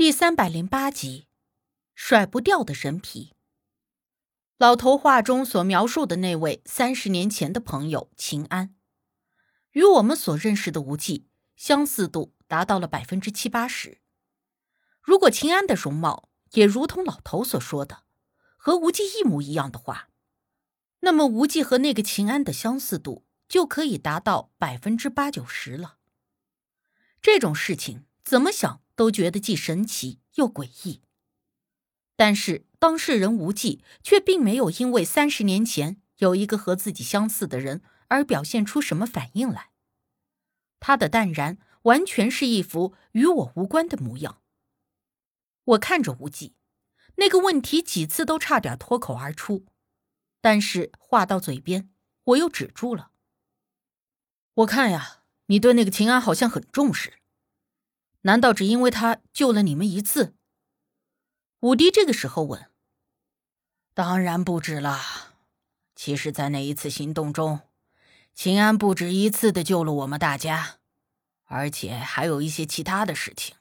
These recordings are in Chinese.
第三百零八集，甩不掉的人皮。老头话中所描述的那位三十年前的朋友秦安，与我们所认识的无忌相似度达到了百分之七八十。如果秦安的容貌也如同老头所说的，和无忌一模一样的话，那么无忌和那个秦安的相似度就可以达到百分之八九十了。这种事情怎么想？都觉得既神奇又诡异，但是当事人无忌却并没有因为三十年前有一个和自己相似的人而表现出什么反应来。他的淡然完全是一副与我无关的模样。我看着无忌，那个问题几次都差点脱口而出，但是话到嘴边，我又止住了。我看呀，你对那个秦安好像很重视。难道只因为他救了你们一次？武迪这个时候问。当然不止了。其实，在那一次行动中，秦安不止一次的救了我们大家，而且还有一些其他的事情。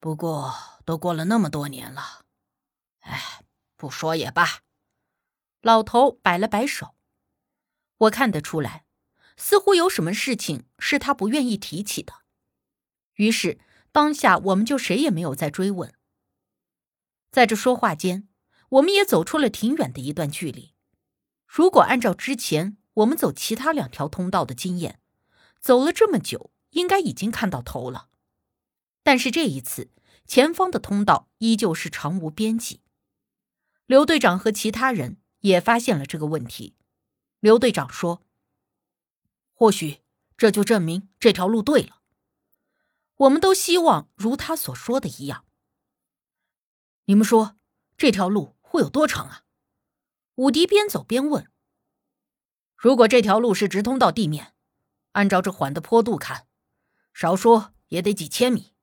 不过，都过了那么多年了，哎，不说也罢。老头摆了摆手。我看得出来，似乎有什么事情是他不愿意提起的。于是，当下我们就谁也没有再追问。在这说话间，我们也走出了挺远的一段距离。如果按照之前我们走其他两条通道的经验，走了这么久，应该已经看到头了。但是这一次，前方的通道依旧是长无边际。刘队长和其他人也发现了这个问题。刘队长说：“或许这就证明这条路对了。”我们都希望如他所说的一样。你们说这条路会有多长啊？武迪边走边问。如果这条路是直通到地面，按照这缓的坡度看，少说也得几千米。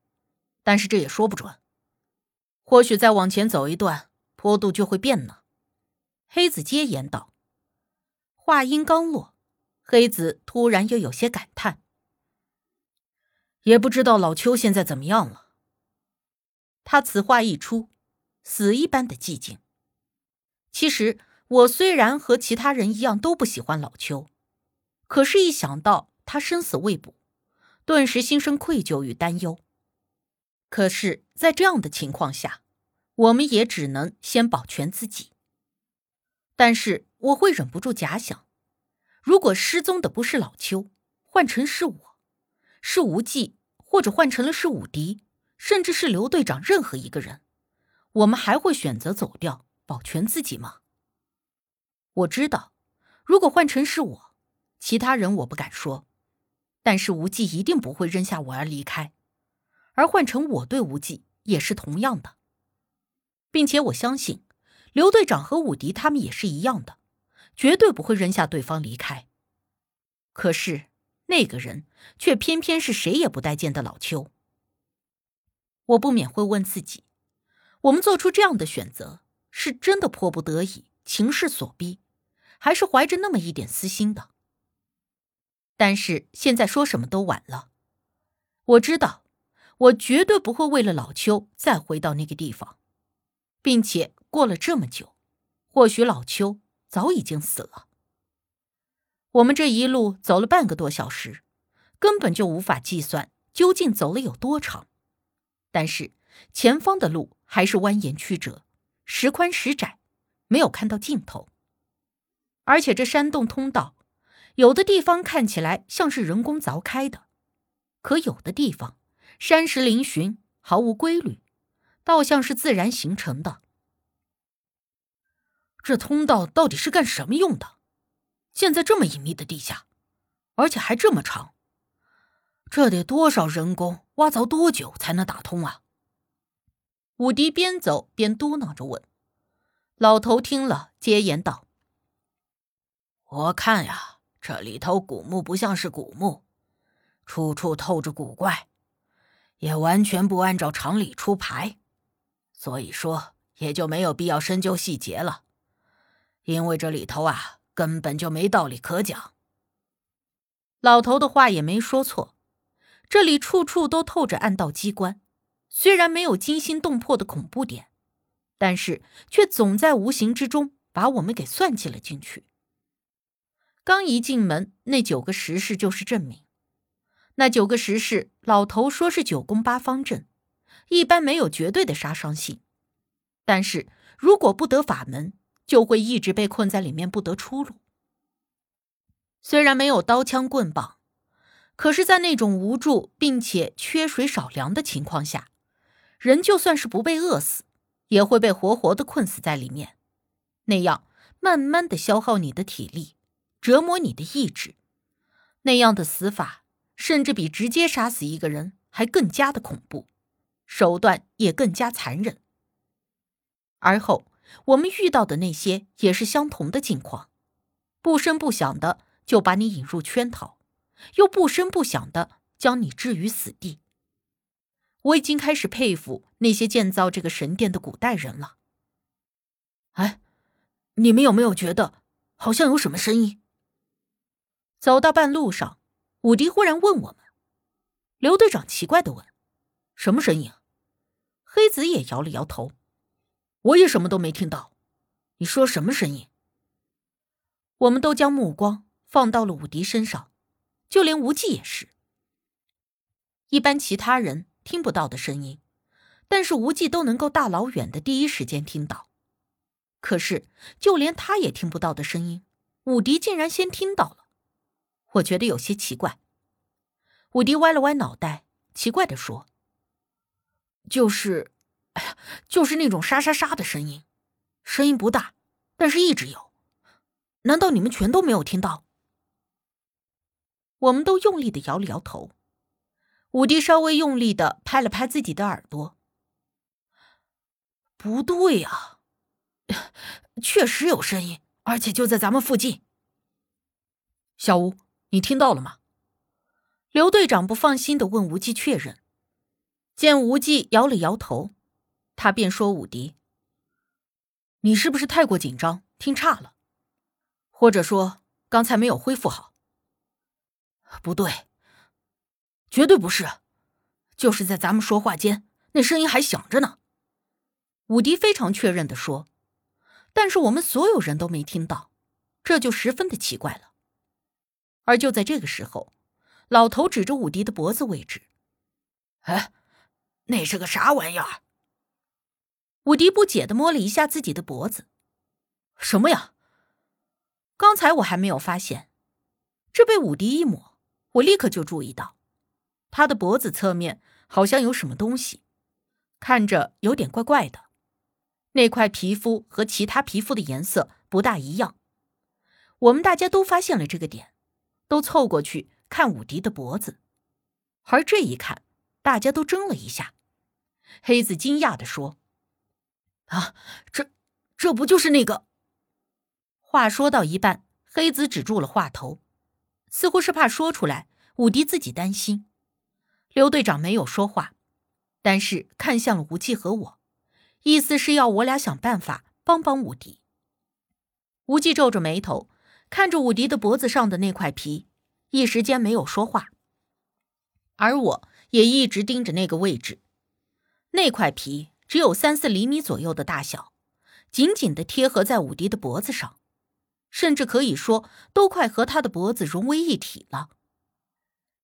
但是这也说不准，或许再往前走一段，坡度就会变呢。黑子接言道。话音刚落，黑子突然又有些感叹。也不知道老邱现在怎么样了。他此话一出，死一般的寂静。其实我虽然和其他人一样都不喜欢老邱，可是，一想到他生死未卜，顿时心生愧疚与担忧。可是，在这样的情况下，我们也只能先保全自己。但是，我会忍不住假想：如果失踪的不是老邱，换成是我。是无忌，或者换成了是武迪，甚至是刘队长，任何一个人，我们还会选择走掉，保全自己吗？我知道，如果换成是我，其他人我不敢说，但是无忌一定不会扔下我而离开，而换成我对无忌也是同样的，并且我相信，刘队长和武迪他们也是一样的，绝对不会扔下对方离开。可是。那个人却偏偏是谁也不待见的老邱。我不免会问自己：我们做出这样的选择，是真的迫不得已、情势所逼，还是怀着那么一点私心的？但是现在说什么都晚了。我知道，我绝对不会为了老邱再回到那个地方，并且过了这么久，或许老邱早已经死了。我们这一路走了半个多小时，根本就无法计算究竟走了有多长。但是前方的路还是蜿蜒曲折，时宽时窄，没有看到尽头。而且这山洞通道，有的地方看起来像是人工凿开的，可有的地方山石嶙峋，毫无规律，倒像是自然形成的。这通道到底是干什么用的？建在这么隐秘的地下，而且还这么长，这得多少人工挖凿多久才能打通啊？武迪边走边嘟囔着问。老头听了，接言道：“我看呀，这里头古墓不像是古墓，处处透着古怪，也完全不按照常理出牌，所以说也就没有必要深究细节了，因为这里头啊。”根本就没道理可讲。老头的话也没说错，这里处处都透着暗道机关，虽然没有惊心动魄的恐怖点，但是却总在无形之中把我们给算计了进去。刚一进门，那九个石室就是证明。那九个石室，老头说是九宫八方阵，一般没有绝对的杀伤性，但是如果不得法门，就会一直被困在里面不得出路。虽然没有刀枪棍棒，可是，在那种无助并且缺水少粮的情况下，人就算是不被饿死，也会被活活的困死在里面，那样慢慢的消耗你的体力，折磨你的意志，那样的死法，甚至比直接杀死一个人还更加的恐怖，手段也更加残忍。而后我们遇到的那些也是相同的境况，不声不响的。就把你引入圈套，又不声不响的将你置于死地。我已经开始佩服那些建造这个神殿的古代人了。哎，你们有没有觉得好像有什么声音？走到半路上，武迪忽然问我们。刘队长奇怪的问：“什么声音？”黑子也摇了摇头：“我也什么都没听到。你说什么声音？”我们都将目光。放到了武迪身上，就连无忌也是。一般其他人听不到的声音，但是无忌都能够大老远的第一时间听到。可是就连他也听不到的声音，武迪竟然先听到了，我觉得有些奇怪。武迪歪了歪脑袋，奇怪的说：“就是，就是那种沙沙沙的声音，声音不大，但是一直有。难道你们全都没有听到？”我们都用力的摇了摇头，武迪稍微用力的拍了拍自己的耳朵。不对呀，确实有声音，而且就在咱们附近。小吴，你听到了吗？刘队长不放心的问无忌确认。见无忌摇了摇头，他便说：“武迪，你是不是太过紧张，听差了？或者说刚才没有恢复好？”不对，绝对不是，就是在咱们说话间，那声音还响着呢。武迪非常确认的说，但是我们所有人都没听到，这就十分的奇怪了。而就在这个时候，老头指着武迪的脖子位置：“哎，那是个啥玩意儿？”武迪不解的摸了一下自己的脖子：“什么呀？刚才我还没有发现，这被武迪一抹。”我立刻就注意到，他的脖子侧面好像有什么东西，看着有点怪怪的。那块皮肤和其他皮肤的颜色不大一样。我们大家都发现了这个点，都凑过去看武迪的脖子。而这一看，大家都怔了一下。黑子惊讶的说：“啊，这这不就是那个？”话说到一半，黑子止住了话头。似乎是怕说出来，武迪自己担心。刘队长没有说话，但是看向了无忌和我，意思是要我俩想办法帮帮武迪。无忌皱着眉头，看着武迪的脖子上的那块皮，一时间没有说话。而我也一直盯着那个位置，那块皮只有三四厘米左右的大小，紧紧的贴合在武迪的脖子上。甚至可以说，都快和他的脖子融为一体了。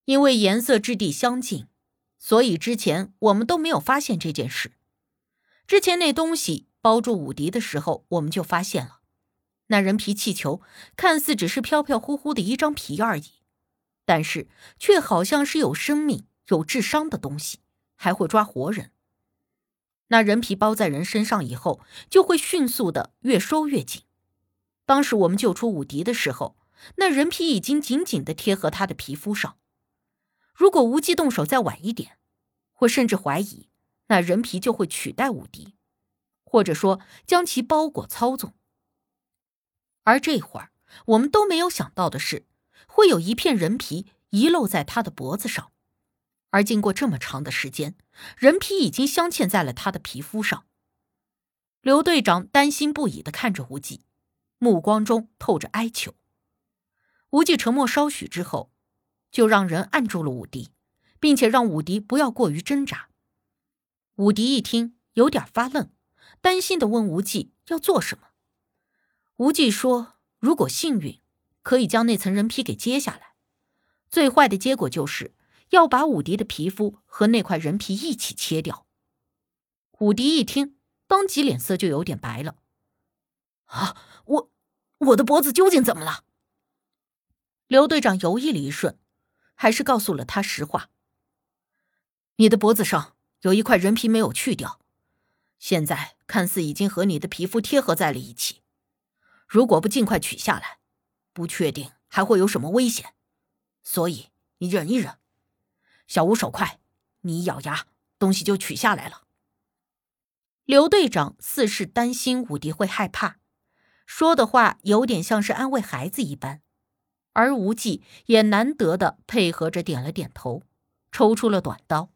因为颜色质地相近，所以之前我们都没有发现这件事。之前那东西包住武迪的时候，我们就发现了，那人皮气球看似只是飘飘忽忽的一张皮而已，但是却好像是有生命、有智商的东西，还会抓活人。那人皮包在人身上以后，就会迅速的越收越紧。当时我们救出武迪的时候，那人皮已经紧紧的贴合他的皮肤上。如果无忌动手再晚一点，我甚至怀疑那人皮就会取代武迪，或者说将其包裹操纵。而这会儿我们都没有想到的是，会有一片人皮遗漏在他的脖子上，而经过这么长的时间，人皮已经镶嵌在了他的皮肤上。刘队长担心不已的看着无忌。目光中透着哀求。无忌沉默稍许之后，就让人按住了武迪，并且让武迪不要过于挣扎。武迪一听，有点发愣，担心的问无忌要做什么。无忌说：“如果幸运，可以将那层人皮给揭下来；最坏的结果就是要把武迪的皮肤和那块人皮一起切掉。”武迪一听，当即脸色就有点白了。“啊，我我的脖子究竟怎么了？”刘队长犹豫了一瞬，还是告诉了他实话：“你的脖子上有一块人皮没有去掉，现在看似已经和你的皮肤贴合在了一起。”如果不尽快取下来，不确定还会有什么危险，所以你忍一忍。小吴手快，你一咬牙，东西就取下来了。刘队长似是担心武迪会害怕，说的话有点像是安慰孩子一般，而无忌也难得的配合着点了点头，抽出了短刀。